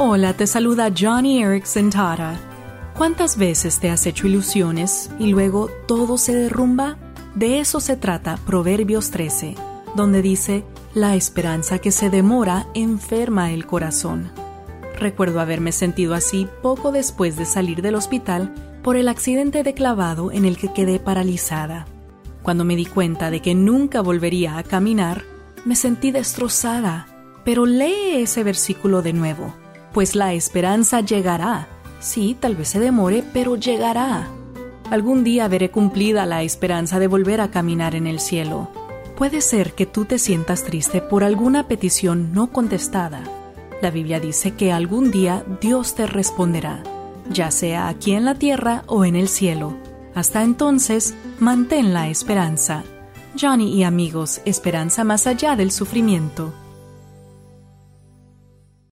Hola, te saluda Johnny Erickson Tara. ¿Cuántas veces te has hecho ilusiones y luego todo se derrumba? De eso se trata Proverbios 13, donde dice, la esperanza que se demora enferma el corazón. Recuerdo haberme sentido así poco después de salir del hospital por el accidente de clavado en el que quedé paralizada. Cuando me di cuenta de que nunca volvería a caminar, me sentí destrozada. Pero lee ese versículo de nuevo pues la esperanza llegará. Sí, tal vez se demore, pero llegará. Algún día veré cumplida la esperanza de volver a caminar en el cielo. Puede ser que tú te sientas triste por alguna petición no contestada. La Biblia dice que algún día Dios te responderá, ya sea aquí en la tierra o en el cielo. Hasta entonces, mantén la esperanza. Johnny y amigos, esperanza más allá del sufrimiento.